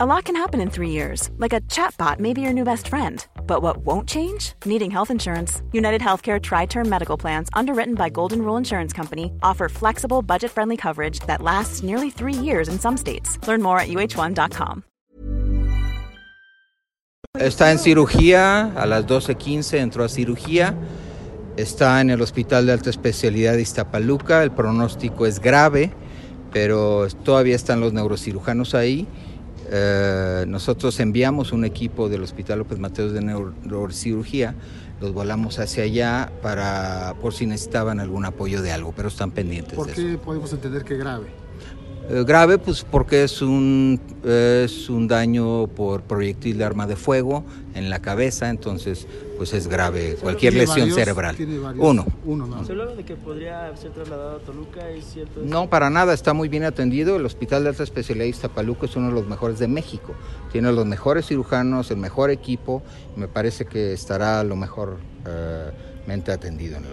A lot can happen in three years, like a chatbot may be your new best friend. But what won't change? Needing health insurance. United Healthcare Tri Term Medical Plans, underwritten by Golden Rule Insurance Company, offer flexible, budget friendly coverage that lasts nearly three years in some states. Learn more at uh1.com. Está en cirugía, a las 12.15 entró a cirugía. Está en el Hospital de Alta Especialidad de Ixtapaluca. El pronóstico es grave, pero todavía están los neurocirujanos ahí. Eh, nosotros enviamos un equipo del Hospital López Mateos de Neurocirugía, los volamos hacia allá para por si necesitaban algún apoyo de algo, pero están pendientes. ¿Por de qué eso. podemos entender que grave? Eh, grave, pues porque es un, es un daño por proyectil de arma de fuego en la cabeza, entonces pues es grave cualquier ¿Tiene lesión varios? cerebral. Uno. Uno, no. Se hablaba de que podría ser trasladado a Toluca, ¿es cierto? eso? No, para nada, está muy bien atendido. El Hospital de Alta Especialidad de Iztapaluca es uno de los mejores de México. Tiene los mejores cirujanos, el mejor equipo. y me parece que estará lo mejor eh, mente atendido. en el